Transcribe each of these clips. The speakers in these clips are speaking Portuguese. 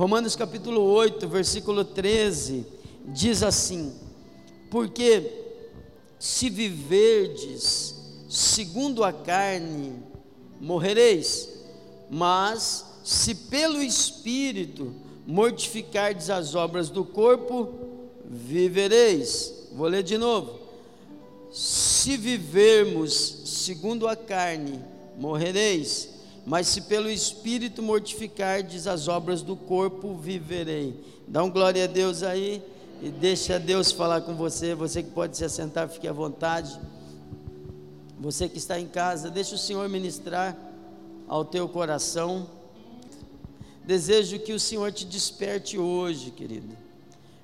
Romanos capítulo 8, versículo 13, diz assim: Porque se viverdes segundo a carne, morrereis, mas se pelo Espírito mortificardes as obras do corpo, vivereis. Vou ler de novo. Se vivermos segundo a carne, morrereis, mas se pelo Espírito mortificardes as obras do corpo, viverei. Dá um glória a Deus aí e deixa Deus falar com você. Você que pode se assentar, fique à vontade. Você que está em casa, deixa o Senhor ministrar ao teu coração. Desejo que o Senhor te desperte hoje, querido.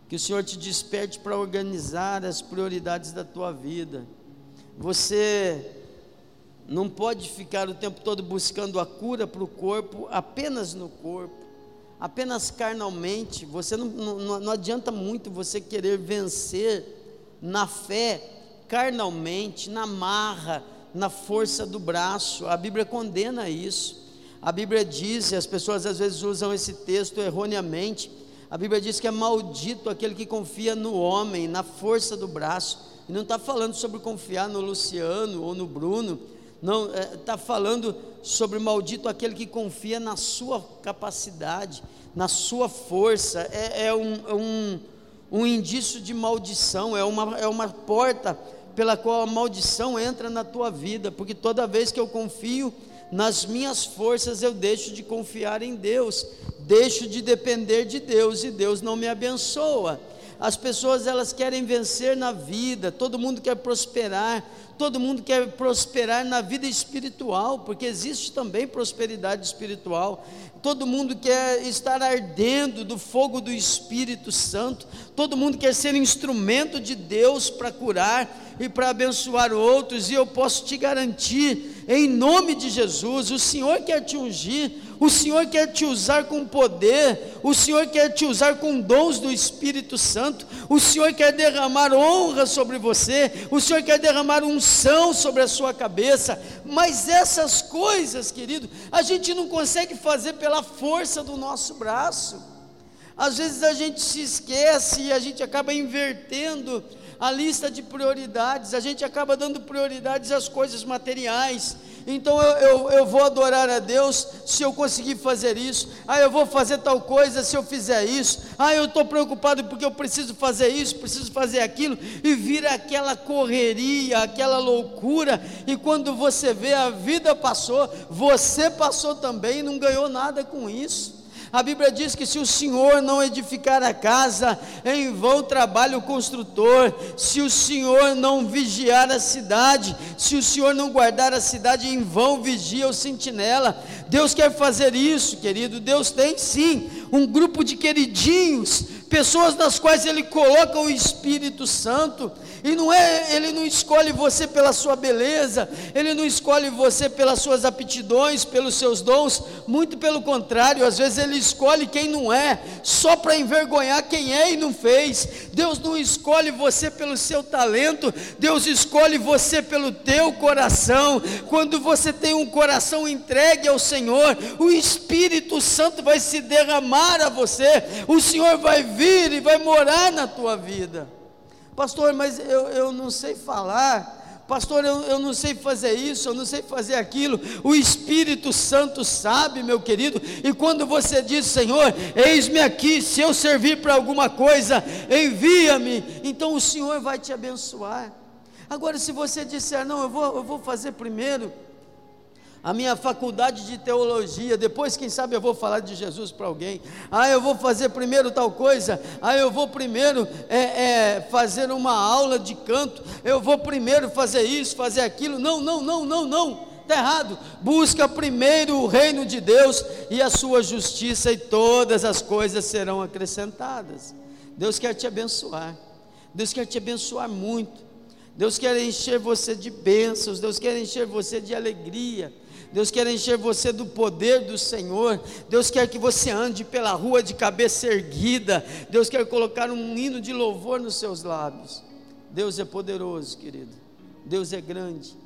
Que o Senhor te desperte para organizar as prioridades da tua vida. Você não pode ficar o tempo todo buscando a cura para o corpo, apenas no corpo, apenas carnalmente. Você não, não, não adianta muito você querer vencer na fé, carnalmente, na marra, na força do braço. A Bíblia condena isso. A Bíblia diz, e as pessoas às vezes usam esse texto erroneamente. A Bíblia diz que é maldito aquele que confia no homem, na força do braço. E não está falando sobre confiar no Luciano ou no Bruno não está é, falando sobre maldito aquele que confia na sua capacidade, na sua força, é, é um, é um, um indício de maldição, é uma, é uma porta pela qual a maldição entra na tua vida, porque toda vez que eu confio nas minhas forças, eu deixo de confiar em Deus, deixo de depender de Deus e Deus não me abençoa. As pessoas elas querem vencer na vida, todo mundo quer prosperar, todo mundo quer prosperar na vida espiritual, porque existe também prosperidade espiritual. Todo mundo quer estar ardendo do fogo do Espírito Santo, todo mundo quer ser instrumento de Deus para curar e para abençoar outros, e eu posso te garantir, em nome de Jesus, o Senhor quer te ungir, o Senhor quer te usar com poder, o Senhor quer te usar com dons do Espírito Santo, o Senhor quer derramar honra sobre você, o Senhor quer derramar unção sobre a sua cabeça, mas essas coisas, querido, a gente não consegue fazer pela força do nosso braço. Às vezes a gente se esquece e a gente acaba invertendo a lista de prioridades, a gente acaba dando prioridades às coisas materiais. Então eu, eu, eu, vou adorar a Deus se eu conseguir fazer isso. Ah, eu vou fazer tal coisa se eu fizer isso. Ah, eu estou preocupado porque eu preciso fazer isso, preciso fazer aquilo. E vira aquela correria, aquela loucura. E quando você vê a vida passou, você passou também e não ganhou nada com isso. A Bíblia diz que se o Senhor não edificar a casa, em vão trabalha o construtor. Se o Senhor não vigiar a cidade, se o Senhor não guardar a cidade, em vão vigia o sentinela. Deus quer fazer isso, querido. Deus tem sim um grupo de queridinhos, pessoas nas quais Ele coloca o Espírito Santo e não é, ele não escolhe você pela sua beleza, ele não escolhe você pelas suas aptidões, pelos seus dons, muito pelo contrário, às vezes ele escolhe quem não é, só para envergonhar quem é e não fez. Deus não escolhe você pelo seu talento, Deus escolhe você pelo teu coração. Quando você tem um coração entregue ao Senhor, o Espírito Santo vai se derramar a você, o Senhor vai vir e vai morar na tua vida. Pastor, mas eu, eu não sei falar. Pastor, eu, eu não sei fazer isso, eu não sei fazer aquilo. O Espírito Santo sabe, meu querido. E quando você diz, Senhor, eis-me aqui, se eu servir para alguma coisa, envia-me. Então o Senhor vai te abençoar. Agora, se você disser, não, eu vou, eu vou fazer primeiro a minha faculdade de teologia, depois, quem sabe, eu vou falar de Jesus para alguém. Ah, eu vou fazer primeiro tal coisa. Ah, eu vou primeiro é, é, fazer uma aula de canto. Eu vou primeiro fazer isso, fazer aquilo. Não, não, não, não, não. Está errado. Busca primeiro o reino de Deus e a sua justiça, e todas as coisas serão acrescentadas. Deus quer te abençoar. Deus quer te abençoar muito. Deus quer encher você de bênçãos. Deus quer encher você de alegria. Deus quer encher você do poder do Senhor. Deus quer que você ande pela rua de cabeça erguida. Deus quer colocar um hino de louvor nos seus lábios. Deus é poderoso, querido. Deus é grande.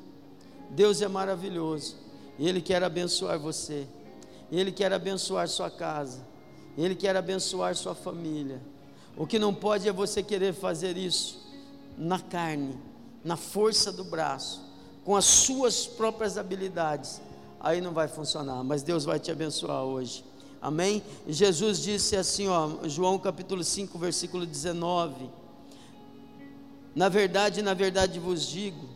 Deus é maravilhoso. E Ele quer abençoar você. Ele quer abençoar sua casa. Ele quer abençoar sua família. O que não pode é você querer fazer isso na carne, na força do braço, com as suas próprias habilidades. Aí não vai funcionar, mas Deus vai te abençoar hoje. Amém? Jesus disse assim, ó, João capítulo 5, versículo 19: Na verdade, na verdade vos digo,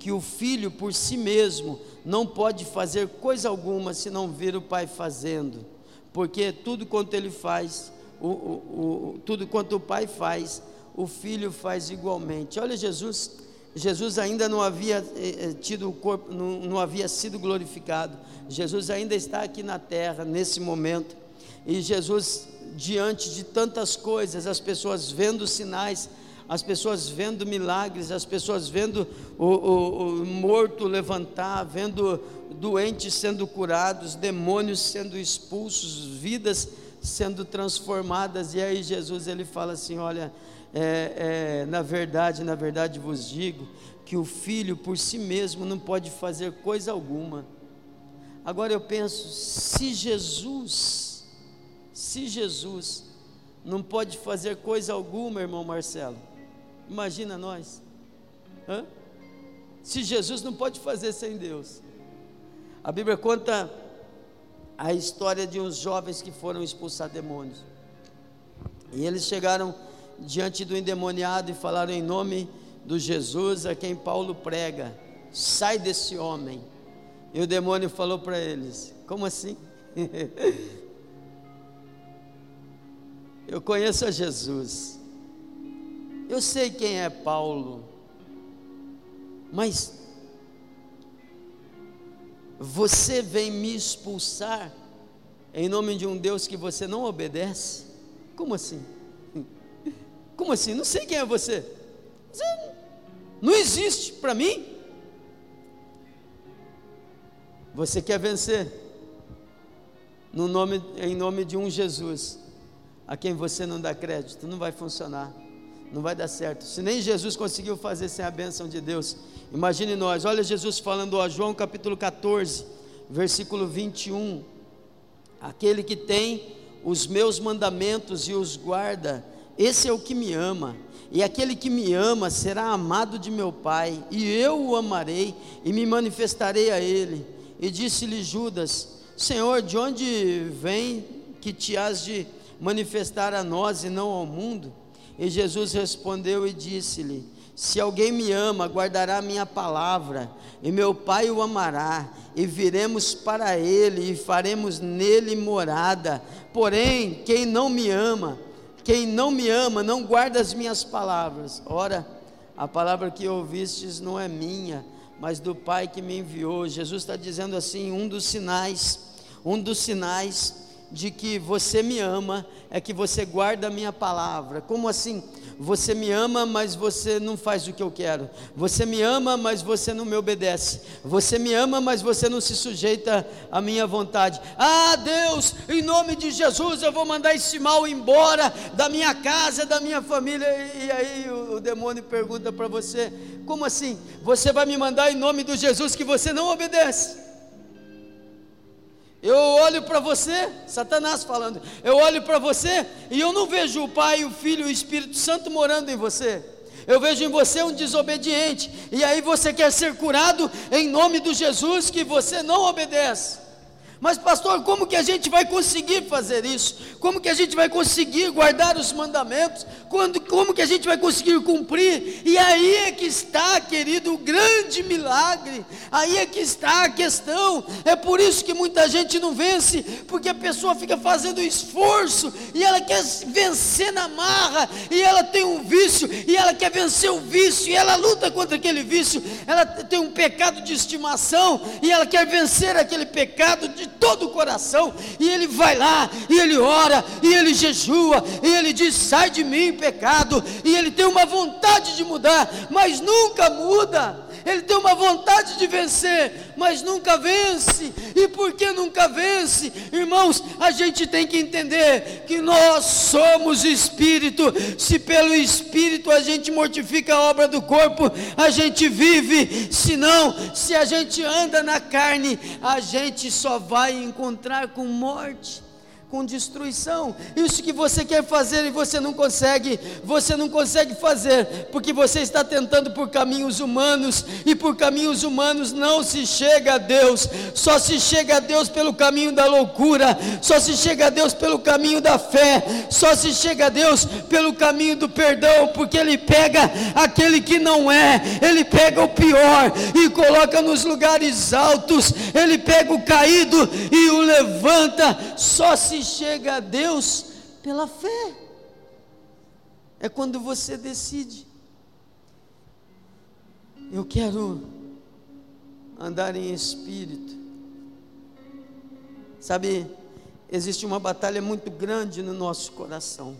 que o filho por si mesmo não pode fazer coisa alguma se não ver o pai fazendo, porque tudo quanto ele faz, o, o, o, tudo quanto o pai faz, o filho faz igualmente. Olha Jesus, Jesus ainda não havia eh, eh, tido o corpo, não, não havia sido glorificado. Jesus ainda está aqui na terra nesse momento. E Jesus, diante de tantas coisas, as pessoas vendo sinais, as pessoas vendo milagres, as pessoas vendo o, o, o morto levantar, vendo doentes sendo curados, demônios sendo expulsos, vidas sendo transformadas. E aí Jesus ele fala assim: olha, é, é, na verdade, na verdade vos digo que o filho por si mesmo não pode fazer coisa alguma. Agora eu penso, se Jesus, se Jesus não pode fazer coisa alguma, irmão Marcelo, Imagina nós. Hã? Se Jesus não pode fazer sem Deus. A Bíblia conta a história de uns jovens que foram expulsar demônios. E eles chegaram diante do endemoniado e falaram em nome do Jesus a quem Paulo prega: sai desse homem. E o demônio falou para eles: como assim? Eu conheço a Jesus. Eu sei quem é Paulo, mas você vem me expulsar em nome de um Deus que você não obedece? Como assim? Como assim? Não sei quem é você. Você não existe para mim. Você quer vencer no nome, em nome de um Jesus a quem você não dá crédito, não vai funcionar não vai dar certo. Se nem Jesus conseguiu fazer sem a bênção de Deus, imagine nós. Olha Jesus falando a João capítulo 14, versículo 21. Aquele que tem os meus mandamentos e os guarda, esse é o que me ama. E aquele que me ama será amado de meu Pai, e eu o amarei e me manifestarei a ele. E disse-lhe Judas: Senhor, de onde vem que te has de manifestar a nós e não ao mundo? E Jesus respondeu e disse-lhe: Se alguém me ama, guardará a minha palavra, e meu Pai o amará, e viremos para ele e faremos nele morada. Porém, quem não me ama, quem não me ama, não guarda as minhas palavras. Ora, a palavra que ouvistes não é minha, mas do Pai que me enviou. Jesus está dizendo assim: um dos sinais, um dos sinais de que você me ama é que você guarda a minha palavra. Como assim? Você me ama, mas você não faz o que eu quero. Você me ama, mas você não me obedece. Você me ama, mas você não se sujeita à minha vontade. Ah, Deus, em nome de Jesus, eu vou mandar esse mal embora da minha casa, da minha família. E aí o, demônio pergunta para você: como assim? Você vai me mandar em nome do Jesus que você não obedece? Eu olho para você, Satanás falando, eu olho para você e eu não vejo o Pai, o Filho e o Espírito Santo morando em você. Eu vejo em você um desobediente, e aí você quer ser curado em nome do Jesus que você não obedece. Mas, pastor, como que a gente vai conseguir fazer isso? Como que a gente vai conseguir guardar os mandamentos? Quando, como que a gente vai conseguir cumprir? E aí é que está, querido, o grande milagre. Aí é que está a questão. É por isso que muita gente não vence, porque a pessoa fica fazendo esforço e ela quer vencer na marra, e ela tem um vício, e ela quer vencer o vício, e ela luta contra aquele vício. Ela tem um pecado de estimação, e ela quer vencer aquele pecado de todo o coração, e ele vai lá, e ele ora, e ele jejua, e ele diz: sai de mim, pecado, e ele tem uma vontade de mudar, mas nunca muda ele tem uma vontade de vencer, mas nunca vence. E por que nunca vence? Irmãos, a gente tem que entender que nós somos espírito. Se pelo espírito a gente mortifica a obra do corpo, a gente vive. Se não, se a gente anda na carne, a gente só vai encontrar com morte. Com destruição. Isso que você quer fazer e você não consegue, você não consegue fazer, porque você está tentando por caminhos humanos, e por caminhos humanos não se chega a Deus, só se chega a Deus pelo caminho da loucura, só se chega a Deus pelo caminho da fé, só se chega a Deus pelo caminho do perdão, porque Ele pega aquele que não é, Ele pega o pior e coloca nos lugares altos, Ele pega o caído e o levanta, só se chega a Deus pela fé. É quando você decide. Eu quero andar em espírito. Sabe, existe uma batalha muito grande no nosso coração.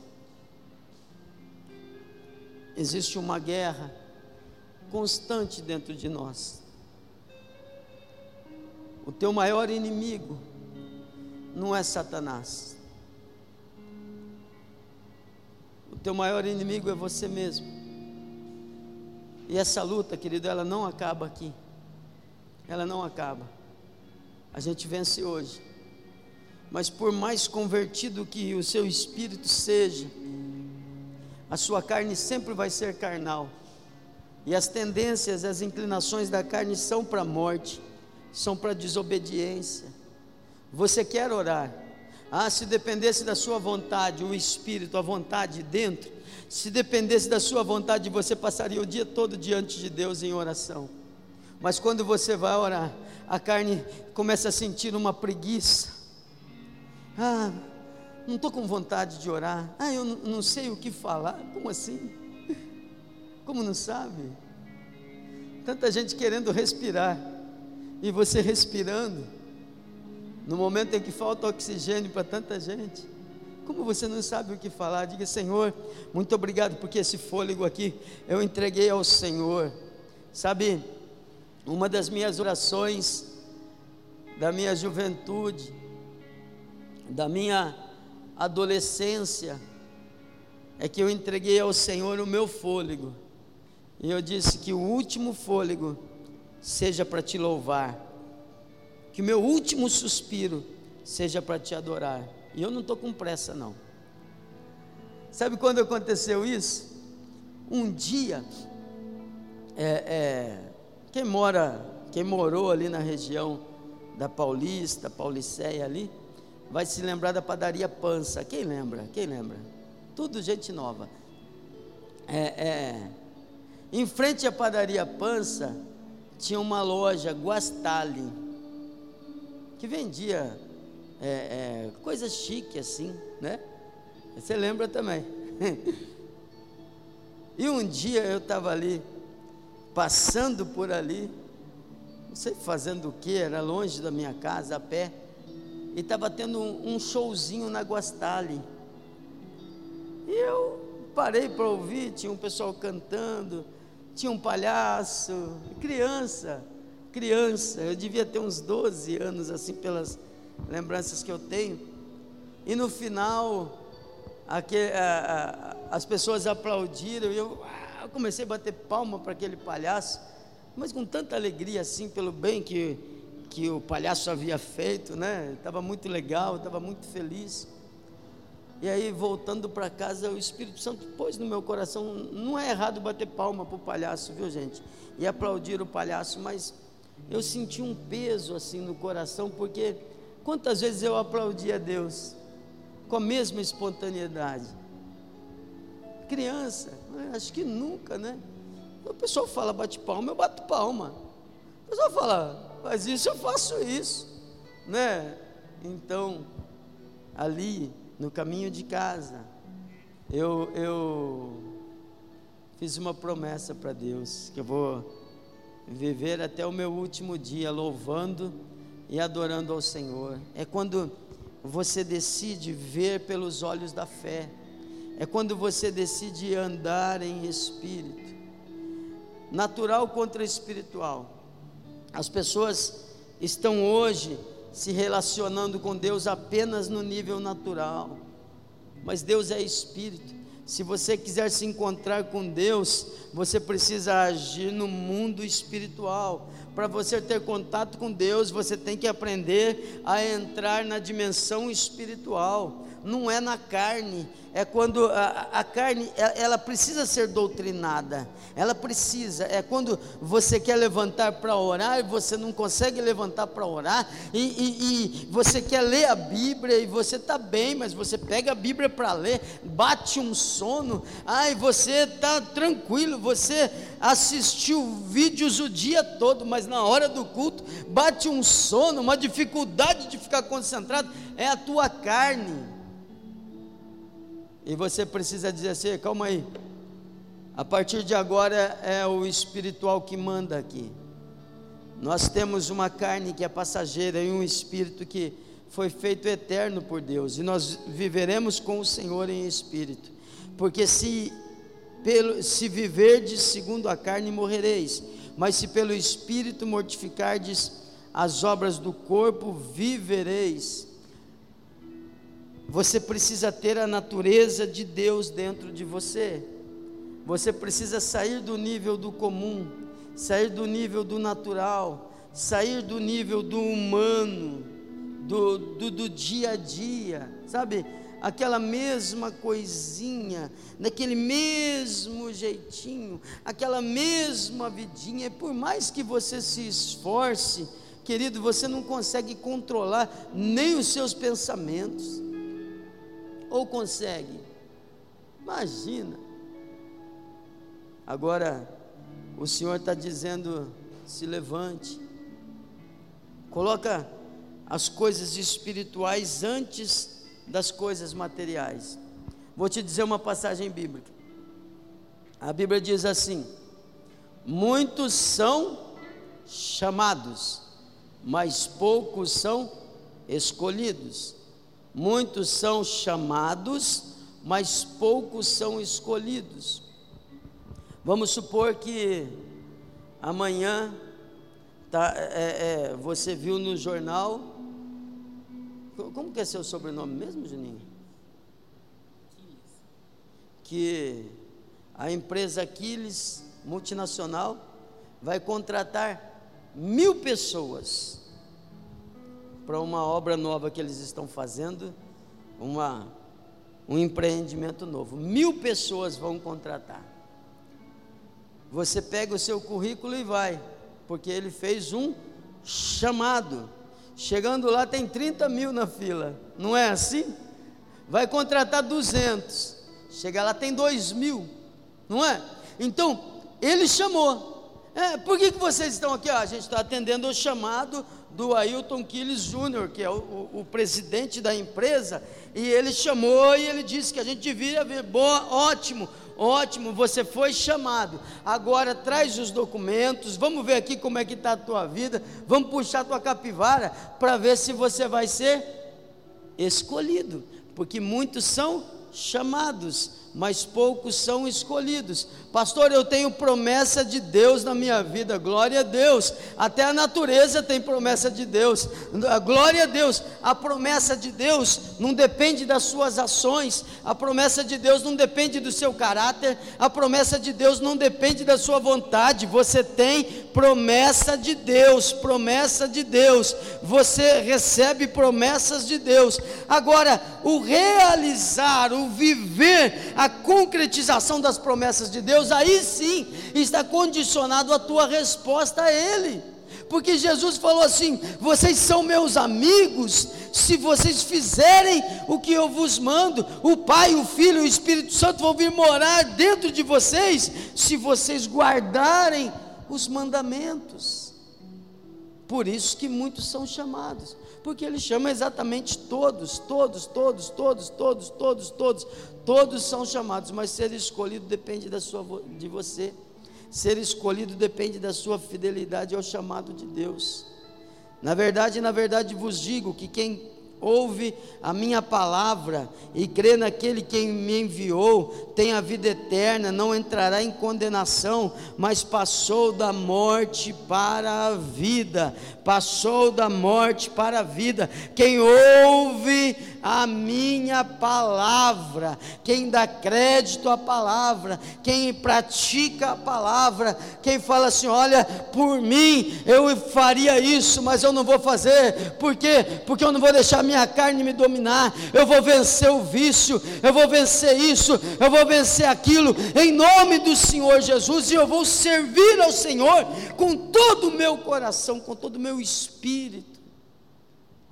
Existe uma guerra constante dentro de nós. O teu maior inimigo não é Satanás. O teu maior inimigo é você mesmo. E essa luta, querido, ela não acaba aqui. Ela não acaba. A gente vence hoje. Mas por mais convertido que o seu espírito seja, a sua carne sempre vai ser carnal. E as tendências, as inclinações da carne são para a morte, são para a desobediência você quer orar? Ah, se dependesse da sua vontade, o espírito, a vontade dentro, se dependesse da sua vontade, você passaria o dia todo diante de Deus em oração. Mas quando você vai orar, a carne começa a sentir uma preguiça. Ah, não estou com vontade de orar. Ah, eu não sei o que falar. Como assim? Como não sabe? Tanta gente querendo respirar e você respirando no momento em que falta oxigênio para tanta gente, como você não sabe o que falar, diga: Senhor, muito obrigado, porque esse fôlego aqui eu entreguei ao Senhor. Sabe, uma das minhas orações da minha juventude, da minha adolescência, é que eu entreguei ao Senhor o meu fôlego. E eu disse que o último fôlego seja para te louvar que meu último suspiro seja para te adorar. E eu não estou com pressa, não. Sabe quando aconteceu isso? Um dia, é, é, quem mora, quem morou ali na região da Paulista, Pauliceia ali, vai se lembrar da padaria Pança. Quem lembra? Quem lembra? Tudo gente nova. É, é, em frente à padaria Pança tinha uma loja Guastali que vendia é, é, coisas chique assim, né? Você lembra também. e um dia eu estava ali, passando por ali, não sei fazendo o que, era longe da minha casa, a pé, e estava tendo um, um showzinho na Guastali. E eu parei para ouvir, tinha um pessoal cantando, tinha um palhaço, criança criança, eu devia ter uns 12 anos, assim, pelas lembranças que eu tenho. E no final, a, a, as pessoas aplaudiram, e eu, eu comecei a bater palma para aquele palhaço, mas com tanta alegria, assim, pelo bem que, que o palhaço havia feito, né? Estava muito legal, estava muito feliz. E aí, voltando para casa, o Espírito Santo pôs no meu coração: não é errado bater palma para o palhaço, viu, gente? E aplaudir o palhaço, mas eu senti um peso assim no coração, porque quantas vezes eu aplaudi a Deus com a mesma espontaneidade? Criança, né? acho que nunca, né? O pessoal fala bate palma, eu bato palma. O pessoal fala, faz isso, eu faço isso, né? Então, ali no caminho de casa, eu, eu fiz uma promessa para Deus que eu vou viver até o meu último dia louvando e adorando ao Senhor. É quando você decide ver pelos olhos da fé. É quando você decide andar em espírito. Natural contra espiritual. As pessoas estão hoje se relacionando com Deus apenas no nível natural. Mas Deus é espírito. Se você quiser se encontrar com Deus, você precisa agir no mundo espiritual. Para você ter contato com Deus, você tem que aprender a entrar na dimensão espiritual não é na carne, é quando a, a, carne ela precisa ser doutrinada, ela precisa, é quando você quer levantar para orar e você não consegue levantar para orar, e, e, e, você quer ler a Bíblia e você está bem, mas você pega a Bíblia para ler, bate um sono, ai você está tranquilo, você assistiu vídeos o dia todo, mas na hora do culto bate um sono, uma dificuldade de ficar concentrado, é a tua carne. E você precisa dizer assim: calma aí. A partir de agora é o espiritual que manda aqui. Nós temos uma carne que é passageira e um espírito que foi feito eterno por Deus, e nós viveremos com o Senhor em espírito. Porque se pelo se viverdes segundo a carne morrereis, mas se pelo espírito mortificardes as obras do corpo vivereis. Você precisa ter a natureza de Deus dentro de você. Você precisa sair do nível do comum, sair do nível do natural, sair do nível do humano, do, do, do dia a dia, sabe? Aquela mesma coisinha, daquele mesmo jeitinho, aquela mesma vidinha, e por mais que você se esforce, querido, você não consegue controlar nem os seus pensamentos ou consegue? Imagina. Agora, o Senhor está dizendo: se levante, coloca as coisas espirituais antes das coisas materiais. Vou te dizer uma passagem bíblica. A Bíblia diz assim: muitos são chamados, mas poucos são escolhidos. Muitos são chamados, mas poucos são escolhidos. Vamos supor que amanhã tá, é, é, você viu no jornal. Como que é seu sobrenome mesmo, Juninho? Que a empresa Aquiles, multinacional, vai contratar mil pessoas para uma obra nova que eles estão fazendo, uma, um empreendimento novo. Mil pessoas vão contratar. Você pega o seu currículo e vai, porque ele fez um chamado. Chegando lá tem 30 mil na fila, não é assim? Vai contratar 200, chega lá tem 2 mil, não é? Então, ele chamou. É, por que, que vocês estão aqui? Ah, a gente está atendendo o chamado do Ailton Quiles Júnior, que é o, o, o, presidente da empresa, e ele chamou e ele disse que a gente devia ver, ótimo, ótimo, você foi chamado, agora traz os documentos, vamos ver aqui como é que está a tua vida, vamos puxar a tua capivara, para ver se você vai ser escolhido, porque muitos são chamados, mas poucos são escolhidos. Pastor, eu tenho promessa de Deus na minha vida, glória a Deus. Até a natureza tem promessa de Deus, glória a Deus. A promessa de Deus não depende das suas ações, a promessa de Deus não depende do seu caráter, a promessa de Deus não depende da sua vontade. Você tem promessa de Deus, promessa de Deus. Você recebe promessas de Deus. Agora, o realizar, o viver, a concretização das promessas de Deus, aí sim está condicionado a tua resposta a Ele. Porque Jesus falou assim: vocês são meus amigos, se vocês fizerem o que eu vos mando, o Pai, o Filho e o Espírito Santo vão vir morar dentro de vocês, se vocês guardarem os mandamentos. Por isso que muitos são chamados porque ele chama exatamente todos, todos, todos, todos, todos, todos, todos, todos são chamados, mas ser escolhido depende da sua, de você. Ser escolhido depende da sua fidelidade ao chamado de Deus. Na verdade, na verdade vos digo que quem ouve a minha palavra e crê naquele que me enviou, tem a vida eterna, não entrará em condenação, mas passou da morte para a vida. Passou da morte para a vida. Quem ouve a minha palavra. Quem dá crédito à palavra, quem pratica a palavra, quem fala assim: olha, por mim eu faria isso, mas eu não vou fazer, por quê? Porque eu não vou deixar minha carne me dominar, eu vou vencer o vício, eu vou vencer isso, eu vou vencer aquilo, em nome do Senhor Jesus, e eu vou servir ao Senhor com todo o meu coração, com todo o meu espírito.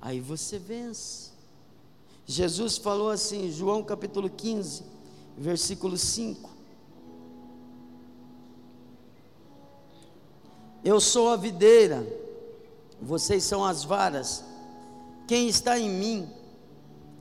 Aí você vence. Jesus falou assim, João capítulo 15, versículo 5. Eu sou a videira, vocês são as varas. Quem está em mim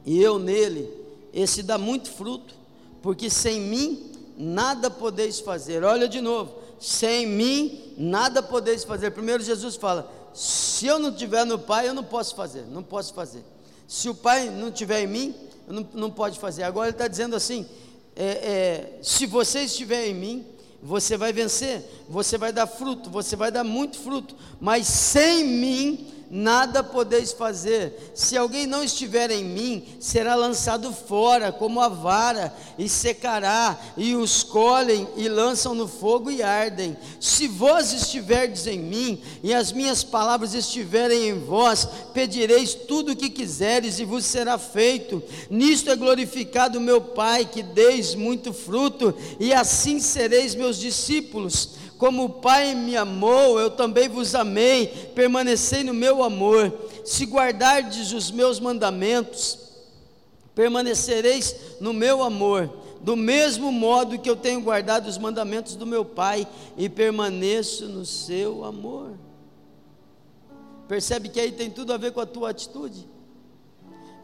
e eu nele, esse dá muito fruto, porque sem mim nada podeis fazer. Olha de novo, sem mim nada podeis fazer. Primeiro Jesus fala: se eu não tiver no Pai, eu não posso fazer, não posso fazer. Se o Pai não tiver em mim, não, não pode fazer. Agora ele está dizendo assim: é, é, se você estiver em mim, você vai vencer, você vai dar fruto, você vai dar muito fruto, mas sem mim nada podeis fazer. Se alguém não estiver em mim, será lançado fora como a vara, e secará, e os colhem e lançam no fogo e ardem. Se vós estiverdes em mim, e as minhas palavras estiverem em vós, pedireis tudo o que quiseres, e vos será feito. Nisto é glorificado meu Pai, que deis muito fruto, e assim sereis meus discípulos. Como o Pai me amou, eu também vos amei, permanecei no meu amor. Se guardardes os meus mandamentos, permanecereis no meu amor, do mesmo modo que eu tenho guardado os mandamentos do meu Pai e permaneço no seu amor. Percebe que aí tem tudo a ver com a tua atitude?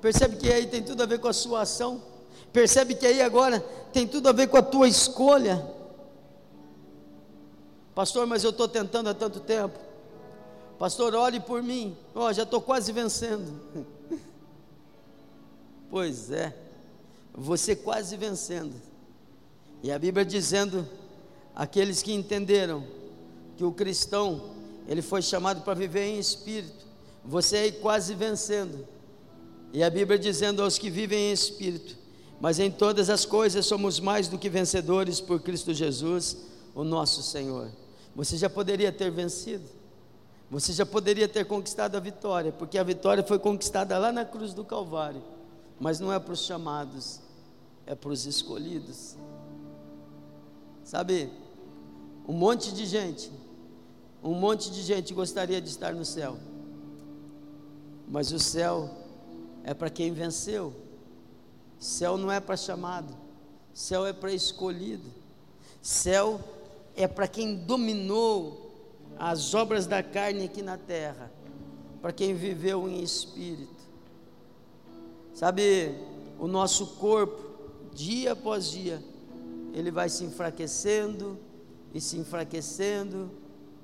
Percebe que aí tem tudo a ver com a sua ação? Percebe que aí agora tem tudo a ver com a tua escolha? Pastor, mas eu estou tentando há tanto tempo. Pastor, ore por mim. Oh, já estou quase vencendo. pois é, você quase vencendo. E a Bíblia dizendo: aqueles que entenderam que o cristão, ele foi chamado para viver em espírito. Você aí quase vencendo. E a Bíblia dizendo aos que vivem em espírito: mas em todas as coisas somos mais do que vencedores por Cristo Jesus, o nosso Senhor. Você já poderia ter vencido. Você já poderia ter conquistado a vitória, porque a vitória foi conquistada lá na cruz do Calvário. Mas não é para os chamados, é para os escolhidos. Sabe, um monte de gente, um monte de gente gostaria de estar no céu, mas o céu é para quem venceu. Céu não é para chamado, céu é para escolhido. Céu é para quem dominou as obras da carne aqui na terra, para quem viveu em espírito. Sabe, o nosso corpo, dia após dia, ele vai se enfraquecendo, e se enfraquecendo,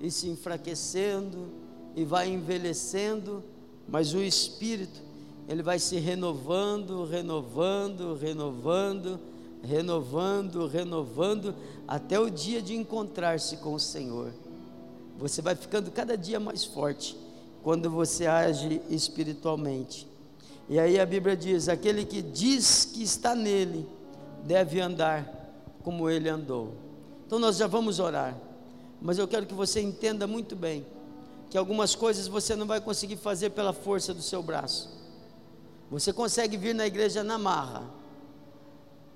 e se enfraquecendo, e vai envelhecendo, mas o espírito, ele vai se renovando, renovando, renovando, renovando, renovando, até o dia de encontrar-se com o Senhor. Você vai ficando cada dia mais forte quando você age espiritualmente. E aí a Bíblia diz: aquele que diz que está nele deve andar como ele andou. Então nós já vamos orar, mas eu quero que você entenda muito bem que algumas coisas você não vai conseguir fazer pela força do seu braço. Você consegue vir na igreja na marra,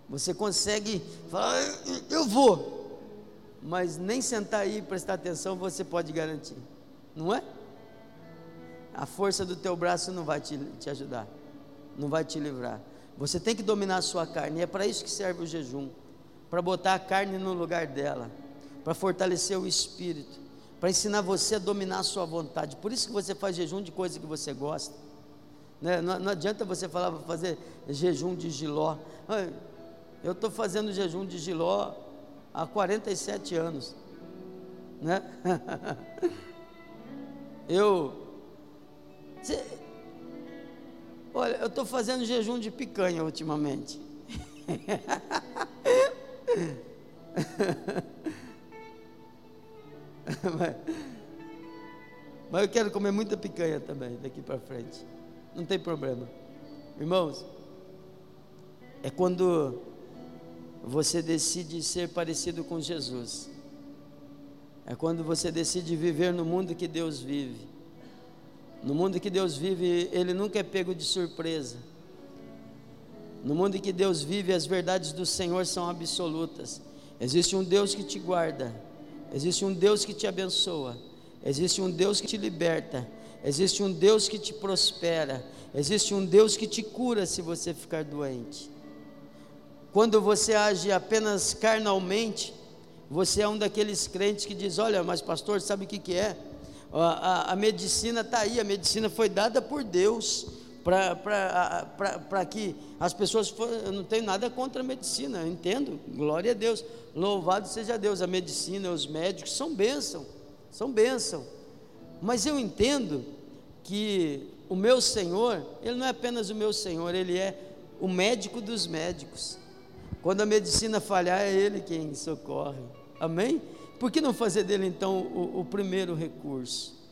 você consegue falar, eu vou, mas nem sentar aí e prestar atenção você pode garantir, não é? A força do teu braço não vai te, te ajudar, não vai te livrar. Você tem que dominar a sua carne, e é para isso que serve o jejum para botar a carne no lugar dela, para fortalecer o espírito, para ensinar você a dominar a sua vontade. Por isso que você faz jejum de coisa que você gosta. Né? Não, não adianta você falar fazer jejum de giló. Eu estou fazendo jejum de giló há 47 anos. Né? eu. Cê, olha, eu estou fazendo jejum de picanha ultimamente. mas, mas eu quero comer muita picanha também daqui para frente. Não tem problema. Irmãos, é quando você decide ser parecido com Jesus. É quando você decide viver no mundo que Deus vive. No mundo que Deus vive, ele nunca é pego de surpresa. No mundo que Deus vive, as verdades do Senhor são absolutas. Existe um Deus que te guarda, existe um Deus que te abençoa, existe um Deus que te liberta, existe um Deus que te prospera, existe um Deus que te cura se você ficar doente. Quando você age apenas carnalmente, você é um daqueles crentes que diz: Olha, mas pastor, sabe o que, que é? A, a, a medicina está aí, a medicina foi dada por Deus para que as pessoas. For, eu não tenho nada contra a medicina, eu entendo, glória a Deus, louvado seja Deus. A medicina, os médicos são bênção, são bênção, mas eu entendo que o meu Senhor, Ele não é apenas o meu Senhor, Ele é o médico dos médicos. Quando a medicina falhar, é Ele quem socorre. Amém? Por que não fazer dele então o, o primeiro recurso?